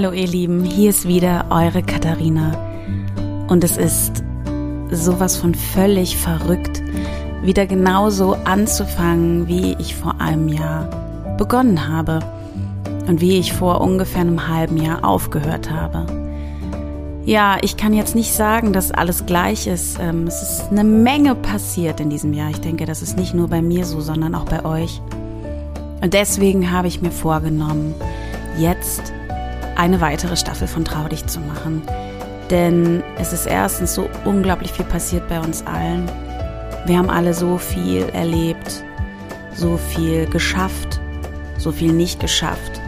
Hallo ihr Lieben, hier ist wieder eure Katharina. Und es ist sowas von völlig verrückt, wieder genauso anzufangen, wie ich vor einem Jahr begonnen habe und wie ich vor ungefähr einem halben Jahr aufgehört habe. Ja, ich kann jetzt nicht sagen, dass alles gleich ist. Ähm, es ist eine Menge passiert in diesem Jahr. Ich denke, das ist nicht nur bei mir so, sondern auch bei euch. Und deswegen habe ich mir vorgenommen, jetzt eine weitere Staffel von Trau dich zu machen. Denn es ist erstens so unglaublich viel passiert bei uns allen. Wir haben alle so viel erlebt, so viel geschafft, so viel nicht geschafft,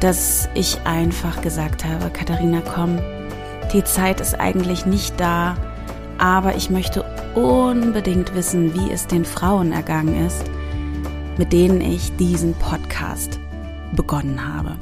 dass ich einfach gesagt habe, Katharina, komm, die Zeit ist eigentlich nicht da, aber ich möchte unbedingt wissen, wie es den Frauen ergangen ist, mit denen ich diesen Podcast begonnen habe.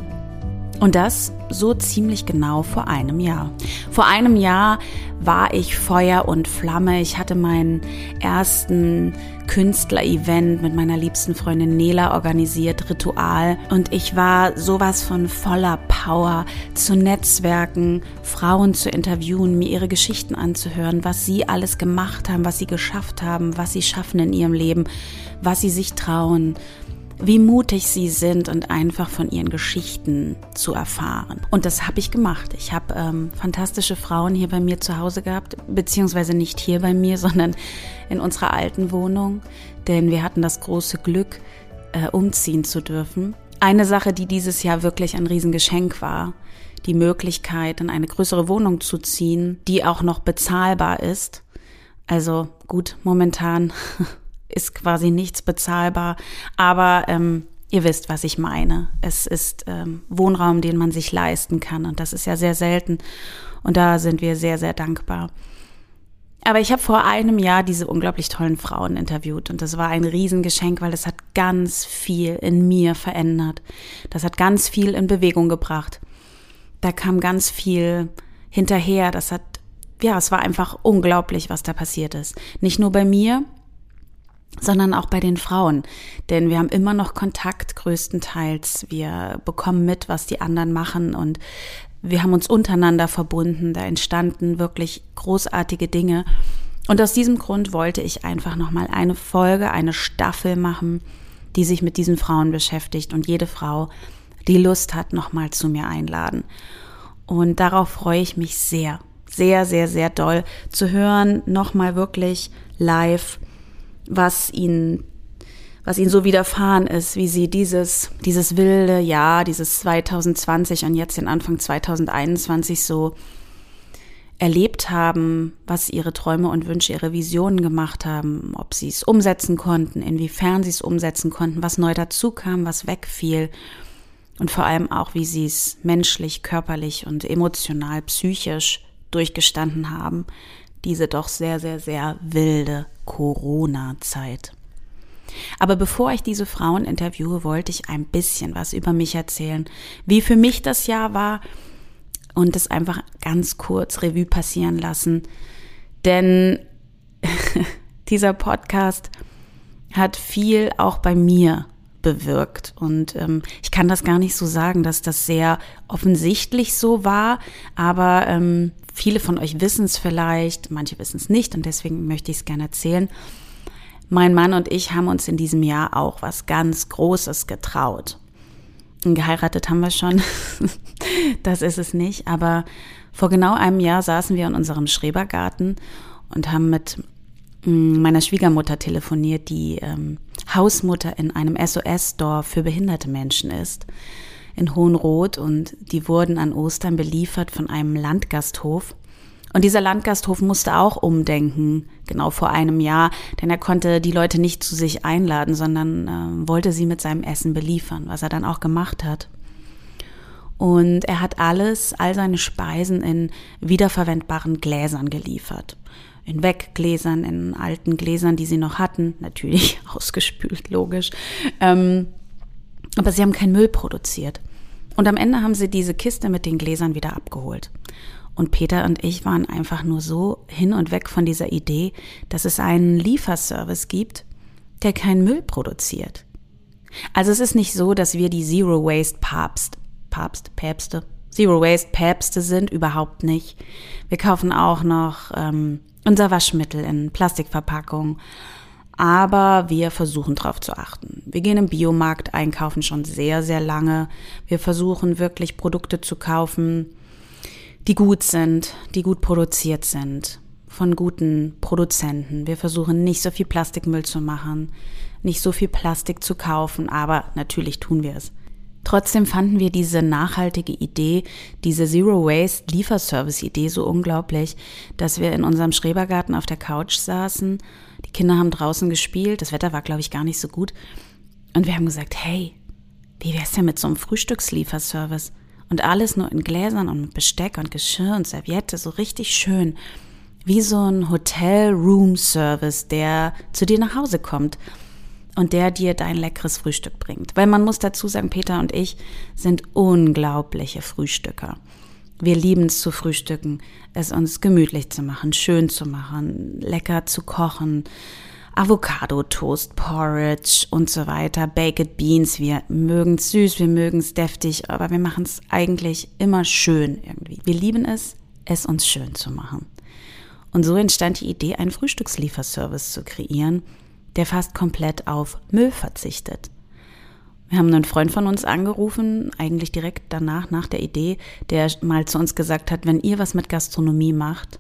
Und das so ziemlich genau vor einem Jahr. Vor einem Jahr war ich Feuer und Flamme. Ich hatte meinen ersten Künstler-Event mit meiner liebsten Freundin Nela organisiert, Ritual. Und ich war sowas von voller Power zu Netzwerken, Frauen zu interviewen, mir ihre Geschichten anzuhören, was sie alles gemacht haben, was sie geschafft haben, was sie schaffen in ihrem Leben, was sie sich trauen wie mutig sie sind und einfach von ihren Geschichten zu erfahren. Und das habe ich gemacht. Ich habe ähm, fantastische Frauen hier bei mir zu Hause gehabt, beziehungsweise nicht hier bei mir, sondern in unserer alten Wohnung, denn wir hatten das große Glück, äh, umziehen zu dürfen. Eine Sache, die dieses Jahr wirklich ein Riesengeschenk war, die Möglichkeit, in eine größere Wohnung zu ziehen, die auch noch bezahlbar ist. Also gut, momentan ist quasi nichts bezahlbar. Aber ähm, ihr wisst, was ich meine. Es ist ähm, Wohnraum, den man sich leisten kann. Und das ist ja sehr selten. Und da sind wir sehr, sehr dankbar. Aber ich habe vor einem Jahr diese unglaublich tollen Frauen interviewt und das war ein Riesengeschenk, weil das hat ganz viel in mir verändert. Das hat ganz viel in Bewegung gebracht. Da kam ganz viel hinterher. Das hat, ja, es war einfach unglaublich, was da passiert ist. Nicht nur bei mir, sondern auch bei den Frauen. Denn wir haben immer noch Kontakt größtenteils. Wir bekommen mit, was die anderen machen und wir haben uns untereinander verbunden. Da entstanden wirklich großartige Dinge. Und aus diesem Grund wollte ich einfach nochmal eine Folge, eine Staffel machen, die sich mit diesen Frauen beschäftigt und jede Frau, die Lust hat, nochmal zu mir einladen. Und darauf freue ich mich sehr, sehr, sehr, sehr doll zu hören, nochmal wirklich live was ihnen was ihnen so widerfahren ist, wie sie dieses, dieses wilde Jahr, dieses 2020 und jetzt den Anfang 2021 so erlebt haben, was ihre Träume und Wünsche, ihre Visionen gemacht haben, ob sie es umsetzen konnten, inwiefern sie es umsetzen konnten, was neu dazu kam, was wegfiel und vor allem auch, wie sie es menschlich, körperlich und emotional, psychisch durchgestanden haben, diese doch sehr, sehr, sehr wilde Corona-Zeit. Aber bevor ich diese Frauen interviewe, wollte ich ein bisschen was über mich erzählen, wie für mich das Jahr war und es einfach ganz kurz Revue passieren lassen. Denn dieser Podcast hat viel auch bei mir bewirkt. Und ähm, ich kann das gar nicht so sagen, dass das sehr offensichtlich so war, aber ähm, viele von euch wissen es vielleicht, manche wissen es nicht und deswegen möchte ich es gerne erzählen. Mein Mann und ich haben uns in diesem Jahr auch was ganz Großes getraut. Geheiratet haben wir schon, das ist es nicht, aber vor genau einem Jahr saßen wir in unserem Schrebergarten und haben mit meiner Schwiegermutter telefoniert, die ähm, Hausmutter in einem SOS-Dorf für behinderte Menschen ist, in Hohenroth und die wurden an Ostern beliefert von einem Landgasthof. Und dieser Landgasthof musste auch umdenken, genau vor einem Jahr, denn er konnte die Leute nicht zu sich einladen, sondern äh, wollte sie mit seinem Essen beliefern, was er dann auch gemacht hat. Und er hat alles, all seine Speisen in wiederverwendbaren Gläsern geliefert in Weggläsern, in alten Gläsern, die sie noch hatten, natürlich ausgespült, logisch. Ähm, aber sie haben keinen Müll produziert. Und am Ende haben sie diese Kiste mit den Gläsern wieder abgeholt. Und Peter und ich waren einfach nur so hin und weg von dieser Idee, dass es einen Lieferservice gibt, der keinen Müll produziert. Also es ist nicht so, dass wir die Zero Waste Papst, Papst, Päpste, Zero Waste Päpste sind, überhaupt nicht. Wir kaufen auch noch ähm, unser Waschmittel in Plastikverpackung. Aber wir versuchen darauf zu achten. Wir gehen im Biomarkt einkaufen schon sehr, sehr lange. Wir versuchen wirklich Produkte zu kaufen, die gut sind, die gut produziert sind, von guten Produzenten. Wir versuchen nicht so viel Plastikmüll zu machen, nicht so viel Plastik zu kaufen, aber natürlich tun wir es. Trotzdem fanden wir diese nachhaltige Idee, diese Zero Waste Lieferservice Idee so unglaublich, dass wir in unserem Schrebergarten auf der Couch saßen. Die Kinder haben draußen gespielt. Das Wetter war, glaube ich, gar nicht so gut. Und wir haben gesagt, hey, wie wär's denn mit so einem Frühstückslieferservice? Und alles nur in Gläsern und mit Besteck und Geschirr und Serviette, so richtig schön. Wie so ein Hotel-Room-Service, der zu dir nach Hause kommt und der dir dein leckeres Frühstück bringt. Weil man muss dazu sagen, Peter und ich sind unglaubliche Frühstücker. Wir lieben es zu frühstücken, es uns gemütlich zu machen, schön zu machen, lecker zu kochen, Avocado Toast, Porridge und so weiter, Baked Beans. Wir mögen es süß, wir mögen es deftig, aber wir machen es eigentlich immer schön irgendwie. Wir lieben es, es uns schön zu machen. Und so entstand die Idee, einen Frühstückslieferservice zu kreieren, der fast komplett auf Müll verzichtet. Wir haben einen Freund von uns angerufen, eigentlich direkt danach, nach der Idee, der mal zu uns gesagt hat, wenn ihr was mit Gastronomie macht,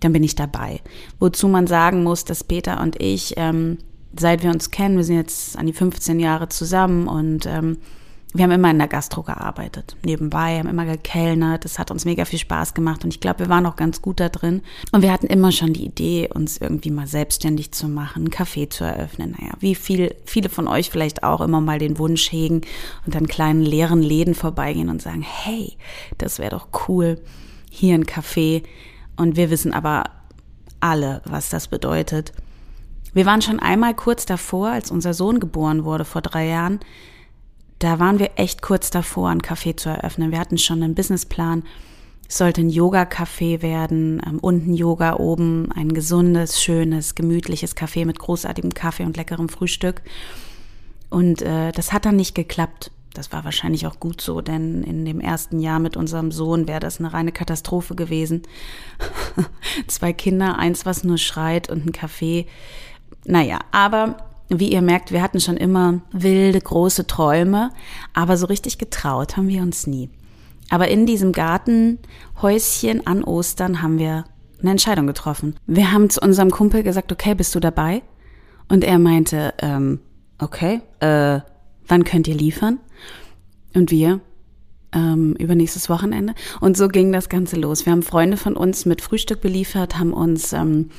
dann bin ich dabei. Wozu man sagen muss, dass Peter und ich, ähm, seit wir uns kennen, wir sind jetzt an die 15 Jahre zusammen und ähm, wir haben immer in der Gastro gearbeitet, nebenbei, haben immer gekellnert. Das hat uns mega viel Spaß gemacht und ich glaube, wir waren auch ganz gut da drin. Und wir hatten immer schon die Idee, uns irgendwie mal selbstständig zu machen, ein Café zu eröffnen. Naja, wie viel, viele von euch vielleicht auch immer mal den Wunsch hegen und dann kleinen leeren Läden vorbeigehen und sagen, hey, das wäre doch cool, hier ein Café. Und wir wissen aber alle, was das bedeutet. Wir waren schon einmal kurz davor, als unser Sohn geboren wurde vor drei Jahren, da waren wir echt kurz davor, ein Café zu eröffnen. Wir hatten schon einen Businessplan. Es sollte ein Yoga-Café werden, ähm, unten Yoga, oben ein gesundes, schönes, gemütliches Café mit großartigem Kaffee und leckerem Frühstück. Und äh, das hat dann nicht geklappt. Das war wahrscheinlich auch gut so, denn in dem ersten Jahr mit unserem Sohn wäre das eine reine Katastrophe gewesen. Zwei Kinder, eins, was nur schreit und ein Café. Naja, aber wie ihr merkt, wir hatten schon immer wilde, große Träume, aber so richtig getraut haben wir uns nie. Aber in diesem Gartenhäuschen an Ostern haben wir eine Entscheidung getroffen. Wir haben zu unserem Kumpel gesagt, okay, bist du dabei? Und er meinte, ähm, okay, äh, wann könnt ihr liefern? Und wir, ähm, übernächstes Wochenende. Und so ging das Ganze los. Wir haben Freunde von uns mit Frühstück beliefert, haben uns ähm, äh,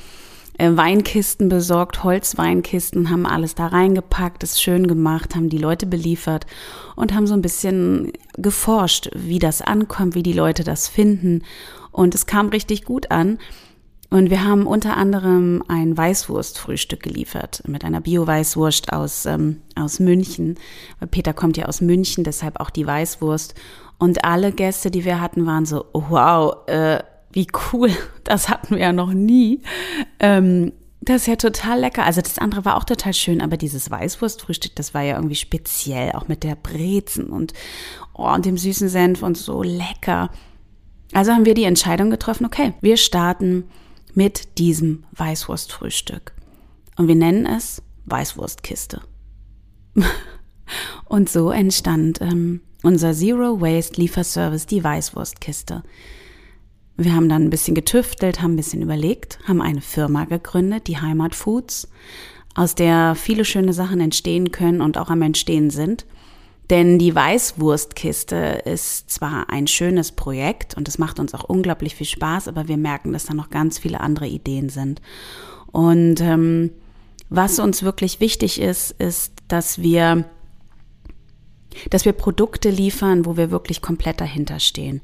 Weinkisten besorgt, Holzweinkisten, haben alles da reingepackt, es schön gemacht, haben die Leute beliefert und haben so ein bisschen geforscht, wie das ankommt, wie die Leute das finden. Und es kam richtig gut an. Und wir haben unter anderem ein Weißwurstfrühstück geliefert mit einer Bio-Weißwurst aus, ähm, aus München. Peter kommt ja aus München, deshalb auch die Weißwurst. Und alle Gäste, die wir hatten, waren so, wow, äh, wie cool, das hatten wir ja noch nie. Ähm, das ist ja total lecker. Also das andere war auch total schön, aber dieses Weißwurstfrühstück, das war ja irgendwie speziell, auch mit der Brezen und, oh, und dem süßen Senf und so lecker. Also haben wir die Entscheidung getroffen, okay, wir starten mit diesem Weißwurstfrühstück. Und wir nennen es Weißwurstkiste. und so entstand ähm, unser Zero Waste Lieferservice, die Weißwurstkiste. Wir haben dann ein bisschen getüftelt, haben ein bisschen überlegt, haben eine Firma gegründet, die Heimat Foods, aus der viele schöne Sachen entstehen können und auch am Entstehen sind. Denn die Weißwurstkiste ist zwar ein schönes Projekt und es macht uns auch unglaublich viel Spaß, aber wir merken, dass da noch ganz viele andere Ideen sind. Und ähm, was uns wirklich wichtig ist, ist, dass wir, dass wir Produkte liefern, wo wir wirklich komplett dahinter stehen.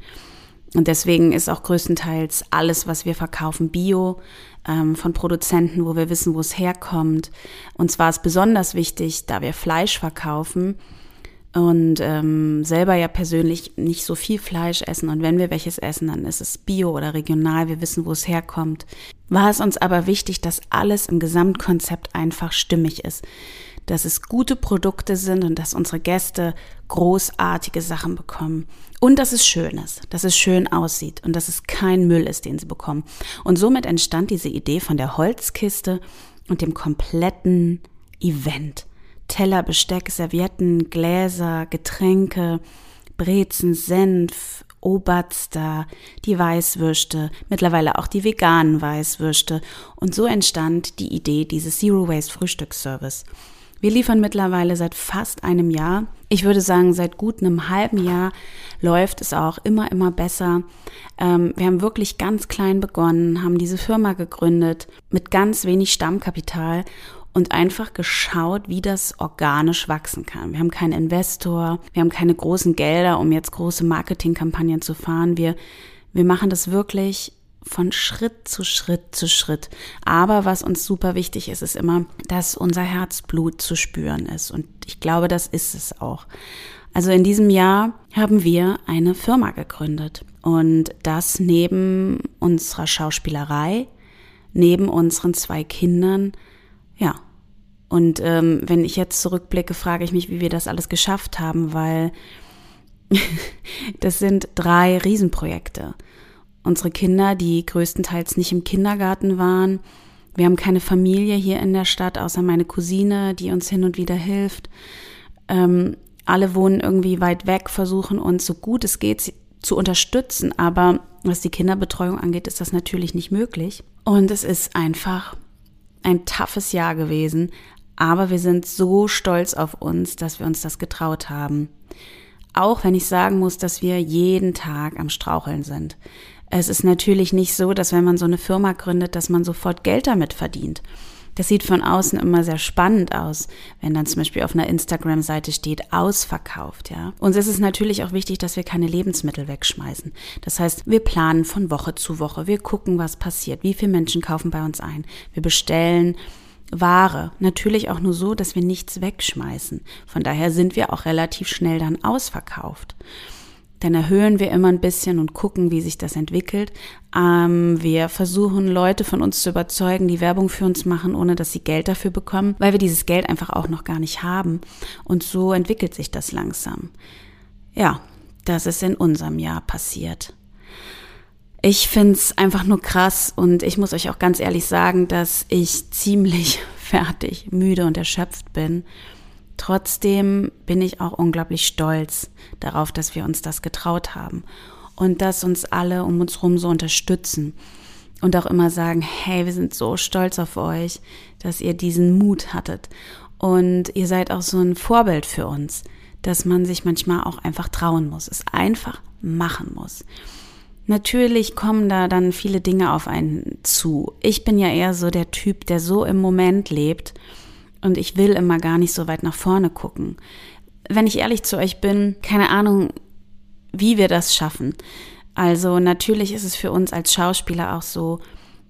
Und deswegen ist auch größtenteils alles, was wir verkaufen, bio ähm, von Produzenten, wo wir wissen, wo es herkommt. Und zwar ist besonders wichtig, da wir Fleisch verkaufen und ähm, selber ja persönlich nicht so viel Fleisch essen. Und wenn wir welches essen, dann ist es bio oder regional. Wir wissen, wo es herkommt. War es uns aber wichtig, dass alles im Gesamtkonzept einfach stimmig ist dass es gute Produkte sind und dass unsere Gäste großartige Sachen bekommen. Und dass es schön ist, dass es schön aussieht und dass es kein Müll ist, den sie bekommen. Und somit entstand diese Idee von der Holzkiste und dem kompletten Event. Teller, Besteck, Servietten, Gläser, Getränke, Brezen, Senf, Oberster, die Weißwürste, mittlerweile auch die veganen Weißwürste. Und so entstand die Idee dieses Zero Waste Frühstücksservice. Wir liefern mittlerweile seit fast einem Jahr. Ich würde sagen, seit gut einem halben Jahr läuft es auch immer, immer besser. Ähm, wir haben wirklich ganz klein begonnen, haben diese Firma gegründet mit ganz wenig Stammkapital und einfach geschaut, wie das organisch wachsen kann. Wir haben keinen Investor, wir haben keine großen Gelder, um jetzt große Marketingkampagnen zu fahren. Wir, wir machen das wirklich von Schritt zu Schritt zu Schritt. Aber was uns super wichtig ist, ist immer, dass unser Herzblut zu spüren ist. Und ich glaube, das ist es auch. Also in diesem Jahr haben wir eine Firma gegründet. Und das neben unserer Schauspielerei, neben unseren zwei Kindern, ja, und ähm, wenn ich jetzt zurückblicke, frage ich mich, wie wir das alles geschafft haben, weil das sind drei Riesenprojekte. Unsere Kinder, die größtenteils nicht im Kindergarten waren. Wir haben keine Familie hier in der Stadt, außer meine Cousine, die uns hin und wieder hilft. Ähm, alle wohnen irgendwie weit weg, versuchen uns so gut es geht zu unterstützen. Aber was die Kinderbetreuung angeht, ist das natürlich nicht möglich. Und es ist einfach ein toughes Jahr gewesen, aber wir sind so stolz auf uns, dass wir uns das getraut haben. Auch wenn ich sagen muss, dass wir jeden Tag am Straucheln sind. Es ist natürlich nicht so, dass wenn man so eine Firma gründet, dass man sofort Geld damit verdient. Das sieht von außen immer sehr spannend aus, wenn dann zum Beispiel auf einer Instagram-Seite steht, ausverkauft, ja. Uns ist es natürlich auch wichtig, dass wir keine Lebensmittel wegschmeißen. Das heißt, wir planen von Woche zu Woche. Wir gucken, was passiert. Wie viele Menschen kaufen bei uns ein? Wir bestellen Ware. Natürlich auch nur so, dass wir nichts wegschmeißen. Von daher sind wir auch relativ schnell dann ausverkauft. Dann erhöhen wir immer ein bisschen und gucken, wie sich das entwickelt. Ähm, wir versuchen Leute von uns zu überzeugen, die Werbung für uns machen, ohne dass sie Geld dafür bekommen, weil wir dieses Geld einfach auch noch gar nicht haben. Und so entwickelt sich das langsam. Ja, das ist in unserem Jahr passiert. Ich find's einfach nur krass und ich muss euch auch ganz ehrlich sagen, dass ich ziemlich fertig, müde und erschöpft bin. Trotzdem bin ich auch unglaublich stolz darauf, dass wir uns das getraut haben und dass uns alle um uns herum so unterstützen und auch immer sagen, hey, wir sind so stolz auf euch, dass ihr diesen Mut hattet und ihr seid auch so ein Vorbild für uns, dass man sich manchmal auch einfach trauen muss, es einfach machen muss. Natürlich kommen da dann viele Dinge auf einen zu. Ich bin ja eher so der Typ, der so im Moment lebt und ich will immer gar nicht so weit nach vorne gucken. Wenn ich ehrlich zu euch bin, keine Ahnung, wie wir das schaffen. Also natürlich ist es für uns als Schauspieler auch so,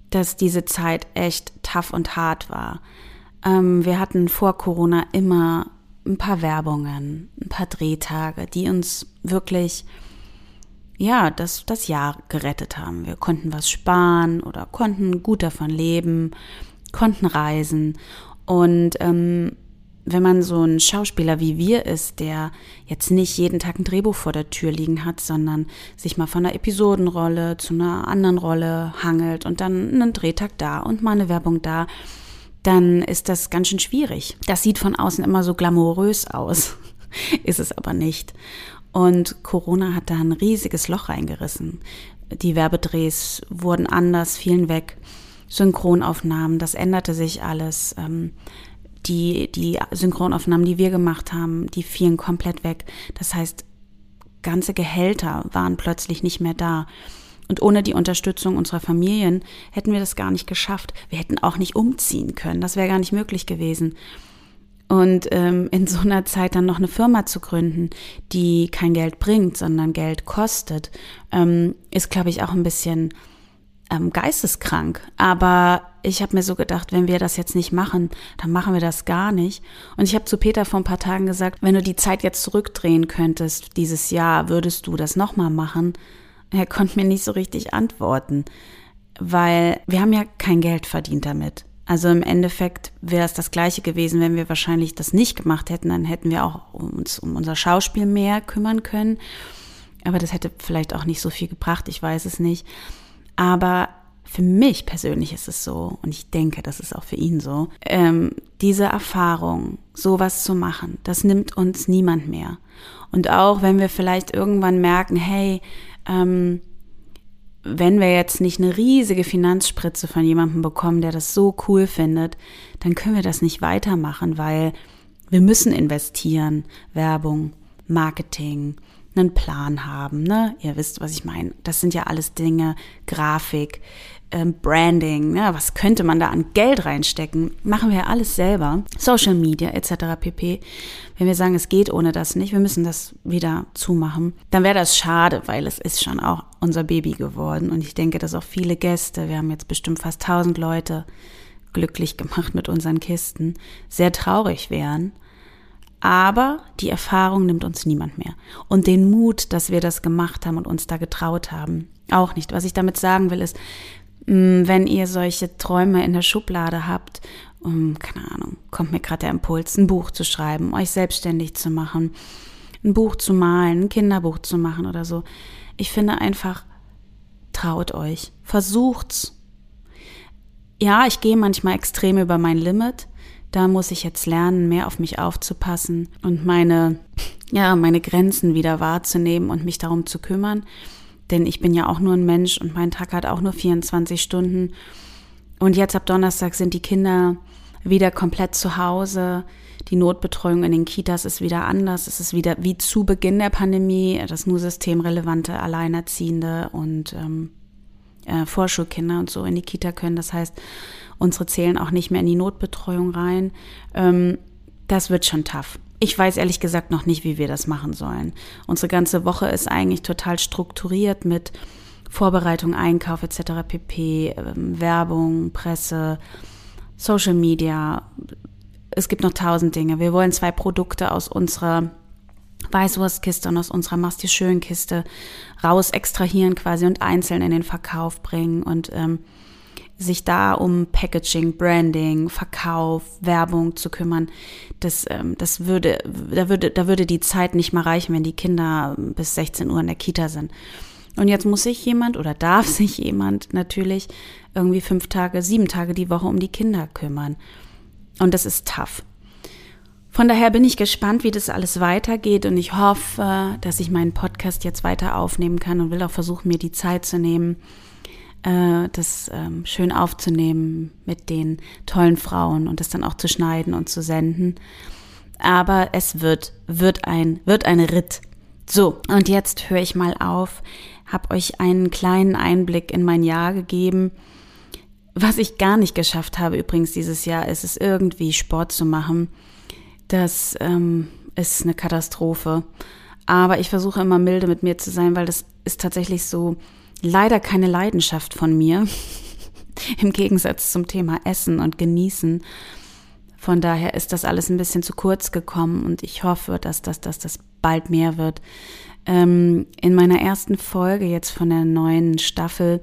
dass diese Zeit echt tough und hart war. Ähm, wir hatten vor Corona immer ein paar Werbungen, ein paar Drehtage, die uns wirklich ja, das, das Jahr gerettet haben. Wir konnten was sparen oder konnten gut davon leben, konnten reisen. Und ähm, wenn man so ein Schauspieler wie wir ist, der jetzt nicht jeden Tag ein Drehbuch vor der Tür liegen hat, sondern sich mal von einer Episodenrolle zu einer anderen Rolle hangelt und dann einen Drehtag da und mal eine Werbung da, dann ist das ganz schön schwierig. Das sieht von außen immer so glamourös aus, ist es aber nicht. Und Corona hat da ein riesiges Loch reingerissen. Die Werbedrehs wurden anders, fielen weg. Synchronaufnahmen, das änderte sich alles. Ähm, die, die Synchronaufnahmen, die wir gemacht haben, die fielen komplett weg. Das heißt, ganze Gehälter waren plötzlich nicht mehr da. Und ohne die Unterstützung unserer Familien hätten wir das gar nicht geschafft. Wir hätten auch nicht umziehen können. Das wäre gar nicht möglich gewesen. Und ähm, in so einer Zeit dann noch eine Firma zu gründen, die kein Geld bringt, sondern Geld kostet, ähm, ist, glaube ich, auch ein bisschen ähm, geisteskrank. Aber ich habe mir so gedacht, wenn wir das jetzt nicht machen, dann machen wir das gar nicht. Und ich habe zu Peter vor ein paar Tagen gesagt, wenn du die Zeit jetzt zurückdrehen könntest, dieses Jahr, würdest du das nochmal machen? Er konnte mir nicht so richtig antworten, weil wir haben ja kein Geld verdient damit. Also im Endeffekt wäre es das gleiche gewesen, wenn wir wahrscheinlich das nicht gemacht hätten, dann hätten wir auch uns um unser Schauspiel mehr kümmern können. Aber das hätte vielleicht auch nicht so viel gebracht, ich weiß es nicht. Aber für mich persönlich ist es so, und ich denke, das ist auch für ihn so, ähm, diese Erfahrung, sowas zu machen, das nimmt uns niemand mehr. Und auch wenn wir vielleicht irgendwann merken, hey, ähm, wenn wir jetzt nicht eine riesige Finanzspritze von jemandem bekommen, der das so cool findet, dann können wir das nicht weitermachen, weil wir müssen investieren, Werbung, Marketing, einen Plan haben, ne? Ihr wisst, was ich meine. Das sind ja alles Dinge, Grafik, ähm, Branding, ne? was könnte man da an Geld reinstecken? Machen wir ja alles selber. Social Media etc. pp. Wenn wir sagen, es geht ohne das nicht, wir müssen das wieder zumachen, dann wäre das schade, weil es ist schon auch unser Baby geworden. Und ich denke, dass auch viele Gäste, wir haben jetzt bestimmt fast 1000 Leute glücklich gemacht mit unseren Kisten, sehr traurig wären. Aber die Erfahrung nimmt uns niemand mehr. Und den Mut, dass wir das gemacht haben und uns da getraut haben, auch nicht. Was ich damit sagen will, ist, mm, wenn ihr solche Träume in der Schublade habt, um, keine Ahnung, kommt mir gerade der Impuls, ein Buch zu schreiben, euch selbstständig zu machen, ein Buch zu malen, ein Kinderbuch zu machen oder so. Ich finde einfach, traut euch, versucht's. Ja, ich gehe manchmal extrem über mein Limit, da muss ich jetzt lernen, mehr auf mich aufzupassen und meine, ja, meine Grenzen wieder wahrzunehmen und mich darum zu kümmern. Denn ich bin ja auch nur ein Mensch und mein Tag hat auch nur 24 Stunden. Und jetzt ab Donnerstag sind die Kinder wieder komplett zu Hause. Die Notbetreuung in den Kitas ist wieder anders. Es ist wieder wie zu Beginn der Pandemie. Das nur systemrelevante Alleinerziehende und ähm, äh, Vorschulkinder und so in die Kita können. Das heißt, unsere zählen auch nicht mehr in die Notbetreuung rein. Ähm, das wird schon tough. Ich weiß ehrlich gesagt noch nicht, wie wir das machen sollen. Unsere ganze Woche ist eigentlich total strukturiert mit Vorbereitung, Einkauf etc. pp, ähm, Werbung, Presse, Social Media. Es gibt noch tausend Dinge. Wir wollen zwei Produkte aus unserer Weißwurstkiste und aus unserer Masti Schön Kiste raus extrahieren quasi und einzeln in den Verkauf bringen und ähm, sich da um Packaging, Branding, Verkauf, Werbung zu kümmern, das, ähm, das würde, da würde, da würde die Zeit nicht mal reichen, wenn die Kinder bis 16 Uhr in der Kita sind. Und jetzt muss sich jemand oder darf sich jemand natürlich irgendwie fünf Tage, sieben Tage die Woche um die Kinder kümmern. Und das ist tough. Von daher bin ich gespannt, wie das alles weitergeht und ich hoffe, dass ich meinen Podcast jetzt weiter aufnehmen kann und will auch versuchen, mir die Zeit zu nehmen, äh, das ähm, schön aufzunehmen mit den tollen Frauen und das dann auch zu schneiden und zu senden. Aber es wird, wird ein, wird ein Ritt. So, und jetzt höre ich mal auf, habe euch einen kleinen Einblick in mein Jahr gegeben. Was ich gar nicht geschafft habe übrigens dieses Jahr, ist es irgendwie Sport zu machen. Das ähm, ist eine Katastrophe. Aber ich versuche immer milde mit mir zu sein, weil das ist tatsächlich so, leider keine Leidenschaft von mir. Im Gegensatz zum Thema Essen und Genießen. Von daher ist das alles ein bisschen zu kurz gekommen und ich hoffe, dass das, dass das bald mehr wird. Ähm, in meiner ersten Folge jetzt von der neuen Staffel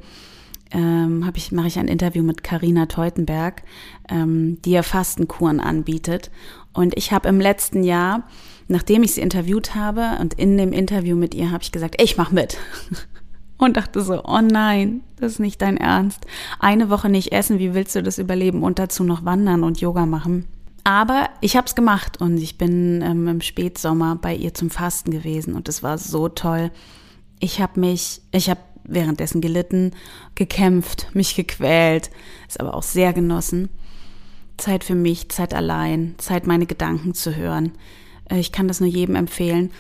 ähm, ich, mache ich ein Interview mit Karina Teutenberg, ähm, die ja Fastenkuren anbietet. Und ich habe im letzten Jahr, nachdem ich sie interviewt habe und in dem Interview mit ihr, habe ich gesagt, ich mache mit. und dachte so, oh nein, das ist nicht dein Ernst. Eine Woche nicht essen, wie willst du das überleben und dazu noch wandern und Yoga machen? Aber ich habe es gemacht und ich bin ähm, im Spätsommer bei ihr zum Fasten gewesen und es war so toll. Ich habe mich, ich habe währenddessen gelitten, gekämpft, mich gequält, es aber auch sehr genossen. Zeit für mich, Zeit allein, Zeit meine Gedanken zu hören. Äh, ich kann das nur jedem empfehlen.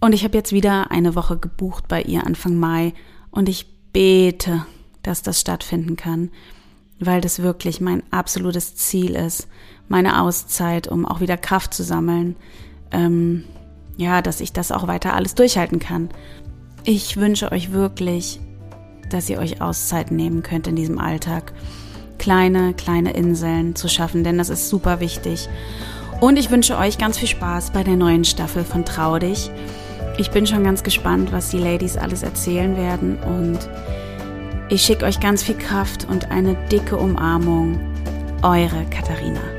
Und ich habe jetzt wieder eine Woche gebucht bei ihr Anfang Mai und ich bete, dass das stattfinden kann, weil das wirklich mein absolutes Ziel ist, meine Auszeit, um auch wieder Kraft zu sammeln. Ähm, ja, dass ich das auch weiter alles durchhalten kann. Ich wünsche euch wirklich, dass ihr euch Auszeit nehmen könnt in diesem Alltag. Kleine, kleine Inseln zu schaffen, denn das ist super wichtig. Und ich wünsche euch ganz viel Spaß bei der neuen Staffel von Trau dich. Ich bin schon ganz gespannt, was die Ladies alles erzählen werden und ich schicke euch ganz viel Kraft und eine dicke Umarmung eure Katharina.